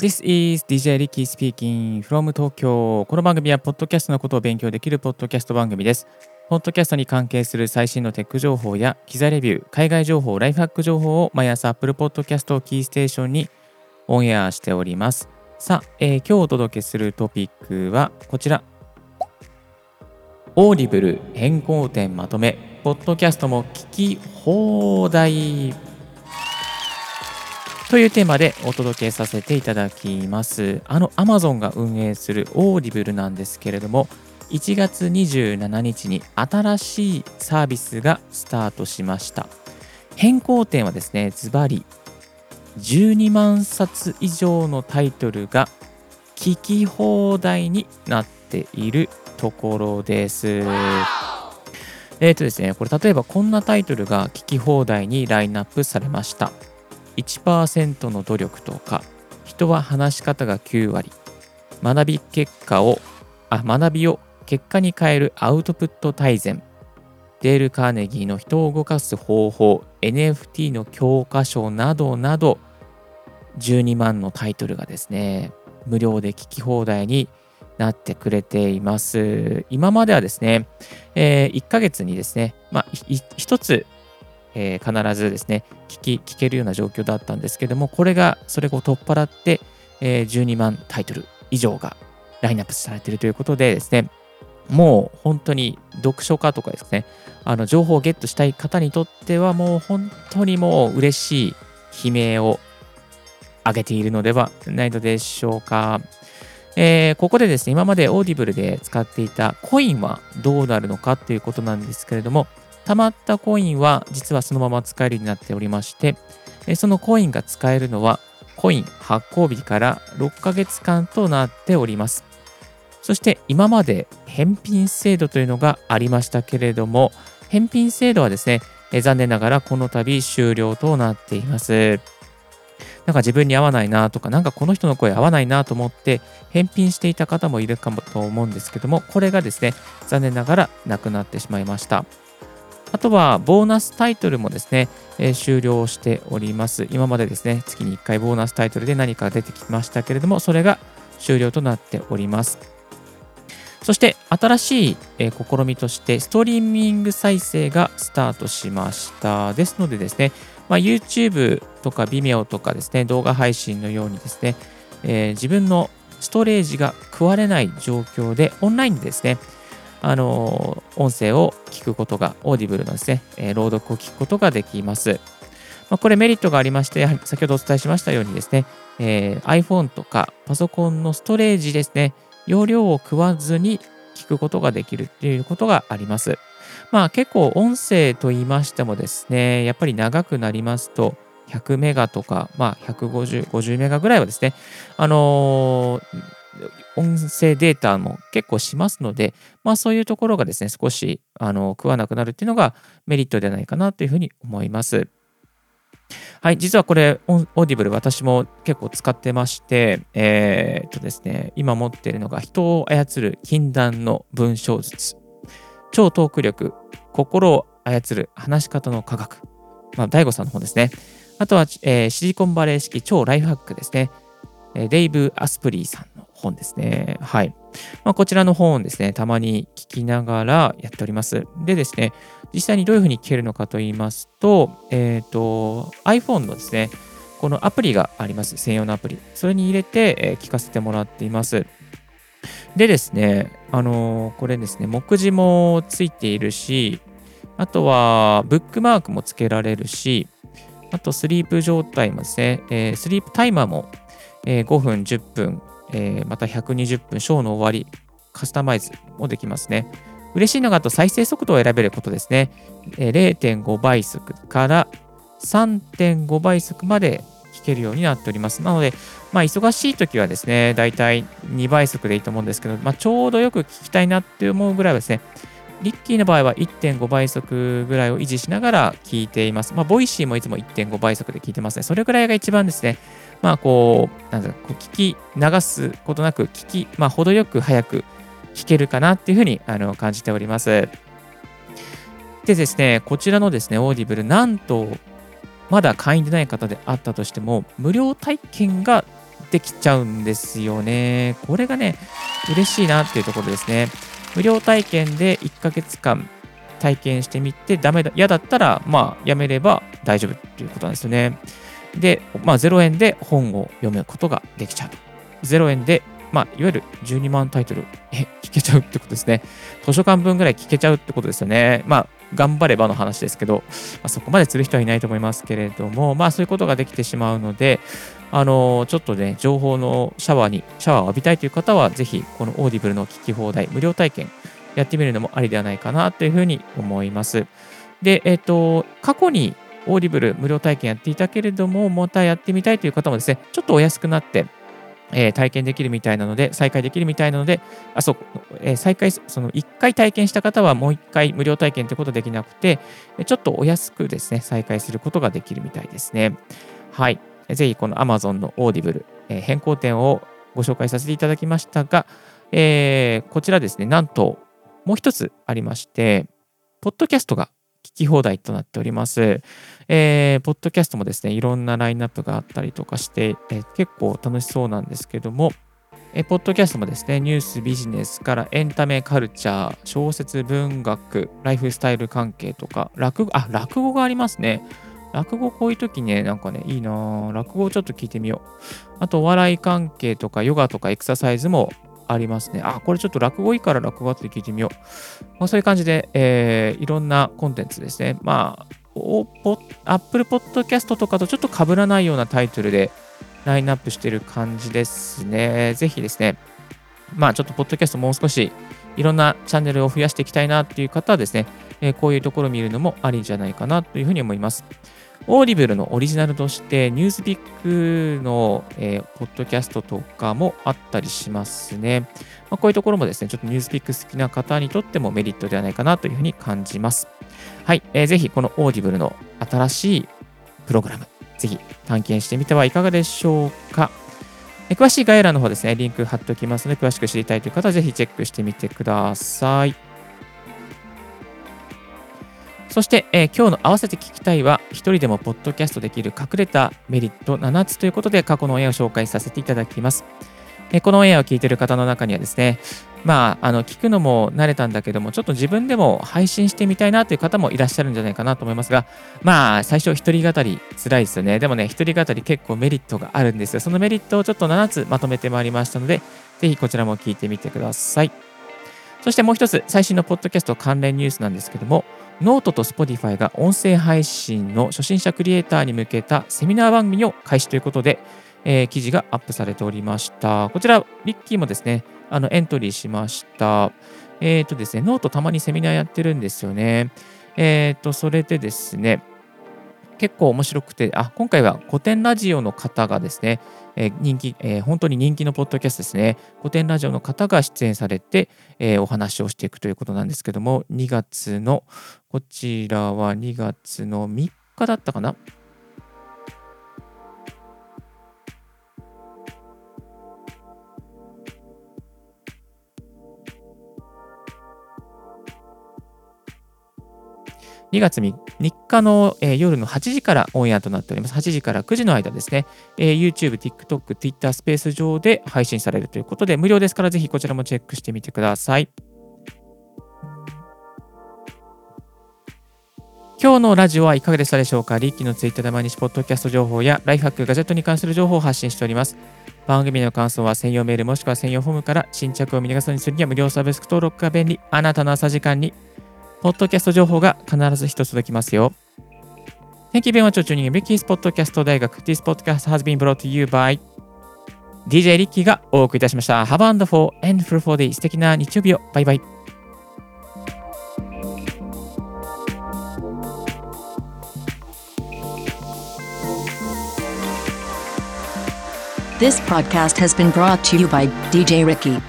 this is DJ Ricky speaking from 東京。この番組は、ポッドキャストのことを勉強できるポッドキャスト番組です。ポッドキャストに関係する最新のテック情報や、機材レビュー、海外情報、ライフハック情報を毎朝 Apple Podcast をキーステーションにオンエアしております。さあ、えー、今日お届けするトピックはこちら。オーディブル変更点まとめ、ポッドキャストも聞き放題。というテーマでお届けさせていただきます。あの Amazon が運営するオーディブルなんですけれども、1月27日に新しいサービスがスタートしました。変更点はですね、ズバリ12万冊以上のタイトルが聞き放題になっているところです。えっ、ー、とですね、これ例えばこんなタイトルが聞き放題にラインナップされました。1%の努力とか人は話し方が9割学び結果をあ学びを結果に変えるアウトプット大全デール・カーネギーの人を動かす方法 NFT の教科書などなど12万のタイトルがですね無料で聞き放題になってくれています。今まではですね、えー、1ヶ月にですね、まあ、1つえー、必ずですね聞き、聞けるような状況だったんですけども、これが、それを取っ払って、えー、12万タイトル以上がラインナップされているということでですね、もう本当に読書家とかですね、あの情報をゲットしたい方にとっては、もう本当にもう嬉しい悲鳴を上げているのではないのでしょうか。えー、ここでですね、今までオーディブルで使っていたコインはどうなるのかということなんですけれども、貯まったコインは実はそのまま使えるようになっておりまして、そのコインが使えるのはコイン発行日から6ヶ月間となっております。そして今まで返品制度というのがありましたけれども、返品制度はですね、残念ながらこの度終了となっています。なんか自分に合わないなとか、なんかこの人の声合わないなと思って返品していた方もいるかもと思うんですけども、これがですね、残念ながらなくなってしまいました。あとは、ボーナスタイトルもですね、えー、終了しております。今までですね、月に1回ボーナスタイトルで何か出てきましたけれども、それが終了となっております。そして、新しい、えー、試みとして、ストリーミング再生がスタートしました。ですのでですね、まあ、YouTube とか Vimeo とかですね、動画配信のようにですね、えー、自分のストレージが食われない状況で、オンラインでですね、あの音声を聞くことが、オーディブルのですね、え、朗読を聞くことができます。まあ、これメリットがありまして、やはり先ほどお伝えしましたようにですね、えー、iPhone とかパソコンのストレージですね、容量を食わずに聞くことができるということがあります。まあ結構音声と言いましてもですね、やっぱり長くなりますと、100メガとか、まあ150、50メガぐらいはですね、あのー音声データも結構しますので、まあそういうところがですね、少しあの食わなくなるっていうのがメリットではないかなというふうに思います。はい、実はこれ、オーディブル私も結構使ってまして、えー、っとですね、今持っているのが人を操る禁断の文章術、超トーク力、心を操る話し方の科学、まあ、 DaiGoさんの本ですね。あとは、えー、シリコンバレー式超ライフハックですね。デイブ・アスプリーさんの本ですね。はい。まあ、こちらの本をですね、たまに聞きながらやっております。でですね、実際にどういうふうに聞けるのかと言いますと、えっ、ー、と、iPhone のですね、このアプリがあります。専用のアプリ。それに入れて、え、聞かせてもらっています。でですね、あのー、これですね、目次もついているし、あとはブックマークもつけられるし、あとスリープ状態もですね、えー、スリープタイマーも、えー、5分、10分、えー、また120分、ショーの終わり、カスタマイズもできますね。嬉しいのがあと再生速度を選べることですね。えー、0.5倍速から3.5倍速まで聞けるようになっております。なので、まあ、忙しい時はですね、だいたい2倍速でいいと思うんですけど、まあ、ちょうどよく聞きたいなって思うぐらいはですね、リッキーの場合は1.5倍速ぐらいを維持しながら聞いています。まあ、 Voicy もいつも1.5倍速で聞いてますね。それぐらいが一番ですね、まあ、こう、なんだこう聞き流すことなく、聞き、まあ、程よく早く聞けるかなっていうふうにあの感じております。でですね、こちらのですね、オーディブル、なんと、まだ会員でない方であったとしても、無料体験ができちゃうんですよね。これがね、嬉しいなっていうところですね。無料体験で1ヶ月間体験してみて、ダメだ、嫌だったら、まあ、やめれば大丈夫っていうことなんですよね。で、まあ、0円で本を読むことができちゃう。0円で、まあ、いわゆる12万タイトル、え、聞けちゃうってことですね。図書館分ぐらい聞けちゃうってことですよね。まあ、頑張ればの話ですけど、まあ、そこまでする人はいないと思いますけれども、まあ、そういうことができてしまうので、あの、ちょっとね、情報のシャワーに、シャワーを浴びたいという方は、ぜひ、このオーディブルの聞き放題、無料体験、やってみるのもありではないかなというふうに思います。で、えっ、ー、と、過去にオーディブル無料体験やっていたけれども、またやってみたいという方もですね、ちょっとお安くなって、えー、体験できるみたいなので、再開できるみたいなので、あ、そう、えー、再開、その1回体験した方はもう1回無料体験ということできなくて、ちょっとお安くですね、再開することができるみたいですね。はい。ぜひこの Amazon のオーディブル、えー、変更点をご紹介させていただきましたが、えー、こちらですね、なんともう一つありまして、ポッドキャストが聞き放題となっております。えー、ポッドキャストもですね、いろんなラインナップがあったりとかして、えー、結構楽しそうなんですけども、えー、ポッドキャストもですね、ニュース、ビジネスからエンタメ、カルチャー、小説、文学、ライフスタイル関係とか、落語、あ、落語がありますね。落語こういう時ね、なんかね、いいな落語ちょっと聞いてみよう。あと、お笑い関係とか、ヨガとかエクササイズもありますね。あ、これちょっと落語いいから落語って聞いてみよう。まあ、そういう感じで、えー、いろんなコンテンツですね。まあ、Apple Podcast とかとちょっと被らないようなタイトルでラインナップしてる感じですね。ぜひですね、まあちょっとポッドキャストもう少しいろんなチャンネルを増やしていきたいなっていう方はですね、え、こういうところを見るのもありじゃないかなというふうに思います。オーディブルのオリジナルとして、ニュースピックの、えー、ポッドキャストとかもあったりしますね。まあ、こういうところもですね、ちょっとニュースピック好きな方にとってもメリットではないかなというふうに感じます。はい、えー、ぜひこのオーディブルの新しいプログラム、ぜひ探検してみてはいかがでしょうか。詳しい概要欄の方ですね、リンク貼っておきますので、詳しく知りたいという方はぜひチェックしてみてください。そして、えー、今日の合わせて聞きたいは、一人でもポッドキャストできる隠れたメリット7つということで、過去のオンエアを紹介させていただきます。このオンエアを聞いている方の中にはですね、まあ、あの、聞くのも慣れたんだけども、ちょっと自分でも配信してみたいなという方もいらっしゃるんじゃないかなと思いますが、まあ、最初一人語り辛いですよね。でもね、一人語り結構メリットがあるんですよ。そのメリットをちょっと7つまとめてまいりましたので、ぜひこちらも聞いてみてください。そしてもう一つ、最新のポッドキャスト関連ニュースなんですけども、ノートと Spotify が音声配信の初心者クリエイターに向けたセミナー番組を開始ということで、えー、記事がアップされておりました。こちら、リッキーもですね、あのエントリーしました。えっ、ー、とですね、ノートたまにセミナーやってるんですよね。えっ、ー、と、それでですね、結構面白くて、あ、今回は古典ラジオの方がですね、えー、人気、えー、本当に人気のポッドキャストですね、古典ラジオの方が出演されて、えー、お話をしていくということなんですけども、2月の、こちらは2月の3日だったかな？2月3日の、えー、夜の8時からオンエアとなっております。8時から9時の間ですね、えー、YouTube、TikTok、Twitter スペース上で配信されるということで、無料ですからぜひこちらもチェックしてみてください。今日のラジオはいかがでしたでしょうか？リッキーのツイッターで毎日ポッドキャスト情報やライフハック、ガジェットに関する情報を発信しております。番組の感想は専用メールもしくは専用フォームから新着を見逃さずにするには無料サービス登録が便利。あなたの朝時間にポッドキャスト情報が必ず一つ届きますよ。Thank you very much for tuning in Ricky's Podcast 大学。This podcast has been brought to you by DJ リッキーがお送りいたしました。Have a wonderful and fruitful day. 素敵な日曜日を。バイバイ。This podcast has been brought to you by DJ Ricky.